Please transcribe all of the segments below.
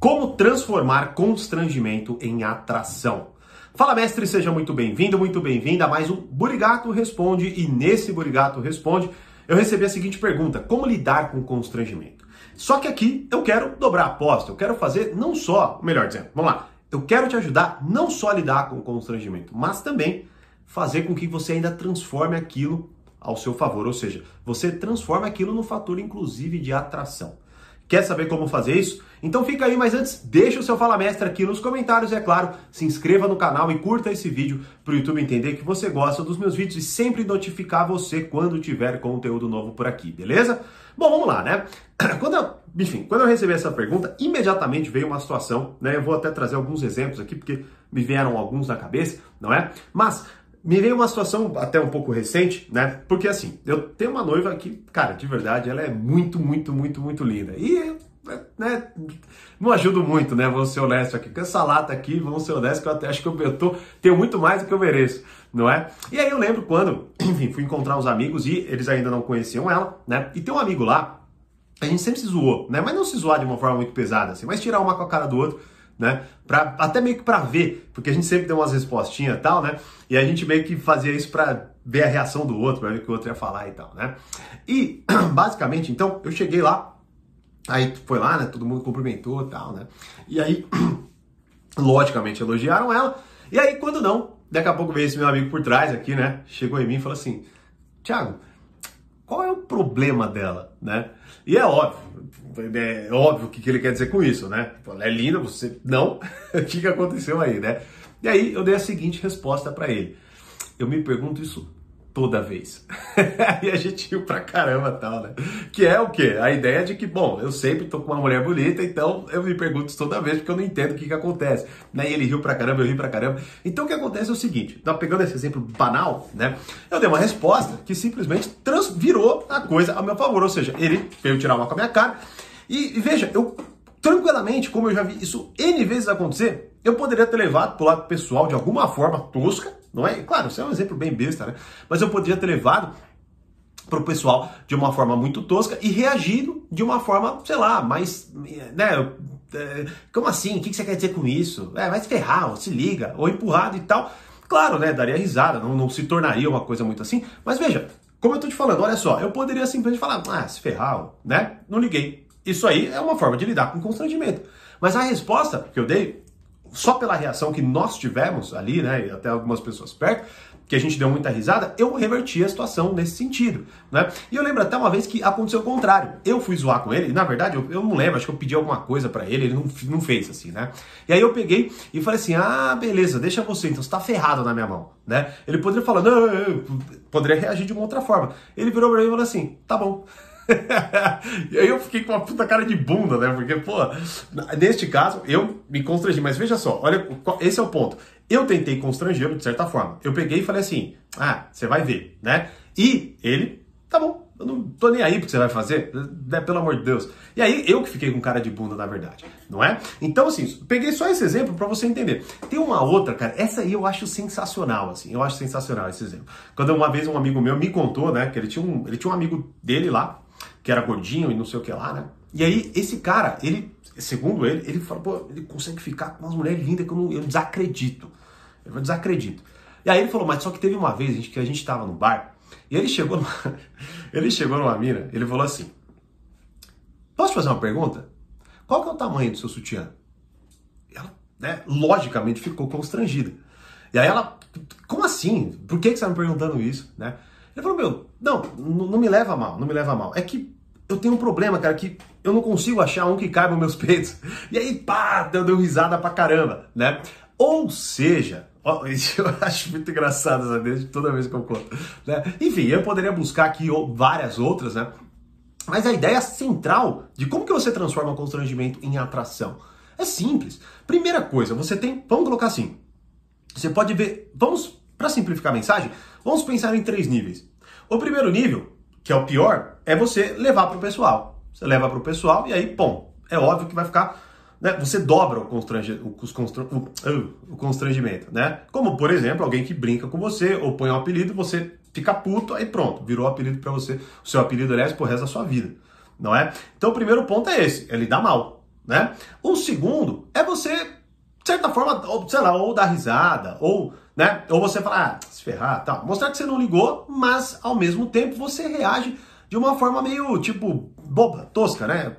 Como transformar constrangimento em atração. Fala mestre, seja muito bem-vindo, muito bem-vinda a mais um Burigato Responde e nesse Burigato Responde eu recebi a seguinte pergunta: como lidar com constrangimento? Só que aqui eu quero dobrar a aposta, eu quero fazer não só, melhor dizendo, vamos lá, eu quero te ajudar não só a lidar com constrangimento, mas também fazer com que você ainda transforme aquilo ao seu favor, ou seja, você transforma aquilo no fator inclusive de atração. Quer saber como fazer isso? Então fica aí, mas antes, deixa o seu Fala Mestre aqui nos comentários, é claro, se inscreva no canal e curta esse vídeo para o YouTube entender que você gosta dos meus vídeos e sempre notificar você quando tiver conteúdo novo por aqui, beleza? Bom, vamos lá, né? Quando eu, enfim, quando eu recebi essa pergunta, imediatamente veio uma situação, né? Eu vou até trazer alguns exemplos aqui, porque me vieram alguns na cabeça, não é? Mas me veio uma situação até um pouco recente, né? Porque assim, eu tenho uma noiva que, cara, de verdade, ela é muito, muito, muito, muito linda. E, né, não ajudo muito, né? Vou ser honesto aqui. Com essa lata aqui, vamos ser honestos, que eu até acho que eu, eu tô, tenho muito mais do que eu mereço, não é? E aí eu lembro quando, enfim, fui encontrar uns amigos e eles ainda não conheciam ela, né? E tem um amigo lá, a gente sempre se zoou, né? Mas não se zoar de uma forma muito pesada, assim, mas tirar uma com a cara do outro né? Pra, até meio que para ver, porque a gente sempre tem umas respostinhas e tal, né? E a gente meio que fazia isso para ver a reação do outro, para ver o que o outro ia falar e tal, né? E basicamente, então, eu cheguei lá, aí foi lá, né? Todo mundo cumprimentou e tal, né? E aí, logicamente, elogiaram ela. E aí, quando não, daqui a pouco veio esse meu amigo por trás aqui, né? Chegou em mim e falou assim: Thiago, qual é o problema dela, né? E é óbvio, é óbvio o que ele quer dizer com isso, né? Ela é linda, você não. o que, que aconteceu aí, né? E aí eu dei a seguinte resposta para ele. Eu me pergunto isso toda vez. e a gente riu pra caramba tal, né? Que é o quê? A ideia de que, bom, eu sempre tô com uma mulher bonita, então eu me pergunto toda vez porque eu não entendo o que que acontece. Né? E ele riu pra caramba, eu ri pra caramba. Então o que acontece é o seguinte, tá pegando esse exemplo banal, né? Eu dei uma resposta que simplesmente trans virou a coisa a meu favor, ou seja, ele veio tirar uma com a minha cara. E, e veja, eu tranquilamente, como eu já vi isso N vezes acontecer, eu poderia ter levado pro lado pessoal de alguma forma tosca, não é? Claro, isso é um exemplo bem besta, né? Mas eu poderia ter levado pro pessoal de uma forma muito tosca e reagido de uma forma, sei lá, mais, né? É, como assim? O que você quer dizer com isso? É, vai se ferrar, ou se liga, ou empurrado e tal. Claro, né? Daria risada, não, não se tornaria uma coisa muito assim. Mas veja, como eu tô te falando, olha só, eu poderia simplesmente falar, ah, se ferrar, né? Não liguei. Isso aí é uma forma de lidar com constrangimento. Mas a resposta que eu dei só pela reação que nós tivemos ali, né, e até algumas pessoas perto, que a gente deu muita risada, eu reverti a situação nesse sentido, né? E eu lembro até uma vez que aconteceu o contrário. Eu fui zoar com ele, na verdade eu, eu não lembro, acho que eu pedi alguma coisa para ele, ele não, não fez assim, né? E aí eu peguei e falei assim: ah, beleza, deixa você, então você tá ferrado na minha mão, né? Ele poderia falar, não, eu poderia reagir de uma outra forma. Ele virou pra mim e falou assim: tá bom. e aí eu fiquei com uma puta cara de bunda, né? Porque, pô, neste caso, eu me constrangi. Mas veja só, olha, esse é o ponto. Eu tentei constrangê-lo de certa forma. Eu peguei e falei assim: ah, você vai ver, né? E ele, tá bom, eu não tô nem aí porque você vai fazer, né? Pelo amor de Deus. E aí eu que fiquei com cara de bunda, na verdade, não é? Então, assim, peguei só esse exemplo para você entender. Tem uma outra, cara, essa aí eu acho sensacional, assim, eu acho sensacional esse exemplo. Quando uma vez um amigo meu me contou, né, que ele tinha um, ele tinha um amigo dele lá, que era gordinho e não sei o que lá, né? E aí, esse cara, ele, segundo ele, ele falou, pô, ele consegue ficar com umas mulheres lindas que eu, não, eu desacredito. Eu desacredito. E aí ele falou, mas só que teve uma vez gente, que a gente tava no bar, e ele chegou numa, ele chegou numa mina, ele falou assim, posso fazer uma pergunta? Qual que é o tamanho do seu sutiã? Ela, né, logicamente ficou constrangida. E aí ela, como assim? Por que, que você tá me perguntando isso, né? Ele falou, meu, não, não me leva mal, não me leva mal. É que eu tenho um problema, cara, que eu não consigo achar um que caiba nos meus peitos. E aí, pá, deu, deu risada pra caramba, né? Ou seja, ó, eu acho muito engraçado sabe? toda vez que eu conto. Né? Enfim, eu poderia buscar aqui várias outras, né? Mas a ideia central de como que você transforma o constrangimento em atração é simples. Primeira coisa, você tem, vamos colocar assim, você pode ver, vamos, para simplificar a mensagem, vamos pensar em três níveis. O primeiro nível, que é o pior, é você levar para o pessoal. Você leva para o pessoal e aí, pum, é óbvio que vai ficar. Né, você dobra o, constrange, uh, o, constrangimento, né? Como, por exemplo, alguém que brinca com você ou põe um apelido, você fica puto, aí pronto, virou apelido para você. O seu apelido, aliás, pro resto da sua vida, não é? Então, o primeiro ponto é esse, é lidar mal. né? O segundo é você, de certa forma, sei lá, ou dar risada, ou, né? Ou você falar, ah, se ferrar, tal. Mostrar que você não ligou, mas ao mesmo tempo você reage de uma forma meio, tipo, boba, tosca, né?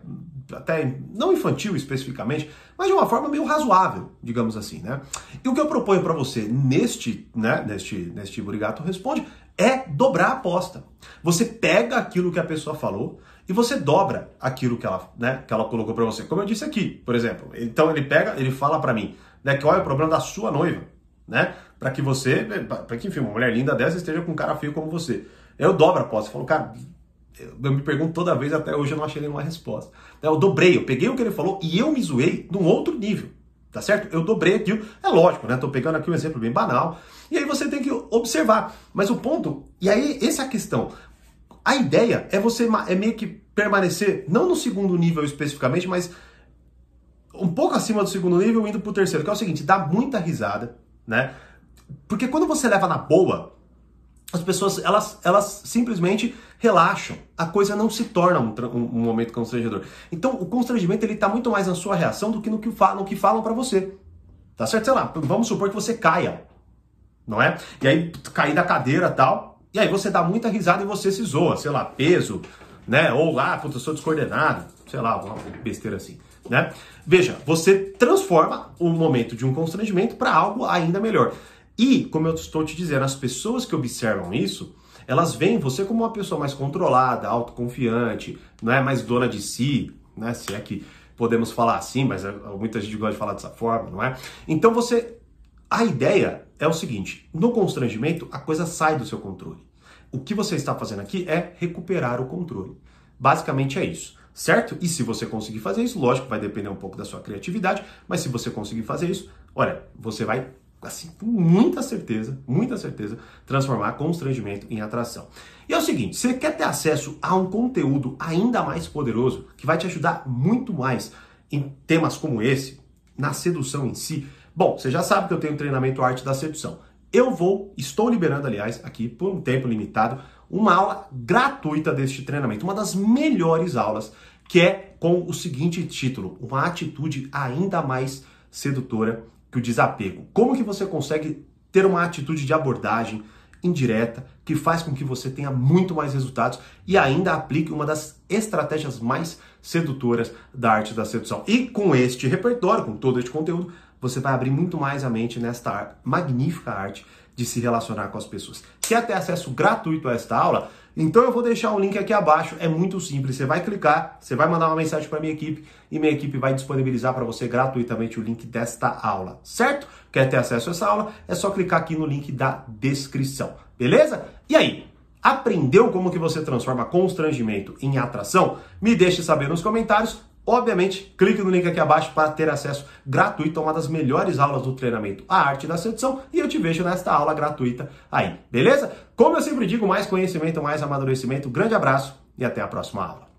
Até não infantil especificamente, mas de uma forma meio razoável, digamos assim, né? E o que eu proponho para você neste, né, neste, neste Burigato Responde é dobrar a aposta. Você pega aquilo que a pessoa falou e você dobra aquilo que ela, né, que ela colocou para você. Como eu disse aqui, por exemplo. Então ele pega, ele fala para mim, né, que olha o problema da sua noiva, né? Para que você, para que enfim, uma mulher linda dessa esteja com um cara feio como você. Eu dobro a aposta, falo, cara, eu me pergunto toda vez, até hoje eu não achei nenhuma resposta. Eu dobrei, eu peguei o que ele falou e eu me zoei num outro nível. Tá certo? Eu dobrei aquilo. É lógico, né? Tô pegando aqui um exemplo bem banal. E aí você tem que observar. Mas o ponto, e aí essa é a questão. A ideia é você é meio que permanecer, não no segundo nível especificamente, mas um pouco acima do segundo nível, indo pro terceiro, que é o seguinte, dá muita risada, né? Porque quando você leva na boa, as pessoas elas, elas simplesmente relaxam. A coisa não se torna um, um, um momento constrangedor. Então, o constrangimento ele está muito mais na sua reação do que no que, falam, no que falam para você. Tá certo? Sei lá, vamos supor que você caia, não é? E aí, cair da cadeira tal, e aí você dá muita risada e você se zoa, sei lá, peso, né? Ou lá, ah, puta, eu sou descoordenado, sei lá, uma besteira assim, né? Veja, você transforma o momento de um constrangimento para algo ainda melhor. E, como eu estou te dizendo, as pessoas que observam isso, elas veem você como uma pessoa mais controlada, autoconfiante, não é mais dona de si, né? Se é que podemos falar assim, mas é, muita gente gosta de falar dessa forma, não é? Então você, a ideia é o seguinte: no constrangimento a coisa sai do seu controle. O que você está fazendo aqui é recuperar o controle. Basicamente é isso, certo? E se você conseguir fazer isso, lógico, vai depender um pouco da sua criatividade, mas se você conseguir fazer isso, olha, você vai assim, com muita certeza, muita certeza, transformar constrangimento em atração. E é o seguinte, você quer ter acesso a um conteúdo ainda mais poderoso, que vai te ajudar muito mais em temas como esse, na sedução em si? Bom, você já sabe que eu tenho treinamento Arte da Sedução. Eu vou, estou liberando, aliás, aqui por um tempo limitado, uma aula gratuita deste treinamento, uma das melhores aulas, que é com o seguinte título: Uma atitude ainda mais sedutora que o desapego. Como que você consegue ter uma atitude de abordagem indireta que faz com que você tenha muito mais resultados e ainda aplique uma das estratégias mais sedutoras da arte da sedução. E com este repertório, com todo este conteúdo, você vai abrir muito mais a mente nesta magnífica arte de se relacionar com as pessoas. Quer ter acesso gratuito a esta aula? Então eu vou deixar o link aqui abaixo, é muito simples. Você vai clicar, você vai mandar uma mensagem para minha equipe e minha equipe vai disponibilizar para você gratuitamente o link desta aula, certo? Quer ter acesso a essa aula? É só clicar aqui no link da descrição, beleza? E aí, aprendeu como que você transforma constrangimento em atração? Me deixe saber nos comentários. Obviamente, clique no link aqui abaixo para ter acesso gratuito a uma das melhores aulas do treinamento A Arte da Sedução e eu te vejo nesta aula gratuita aí, beleza? Como eu sempre digo, mais conhecimento, mais amadurecimento. Grande abraço e até a próxima aula.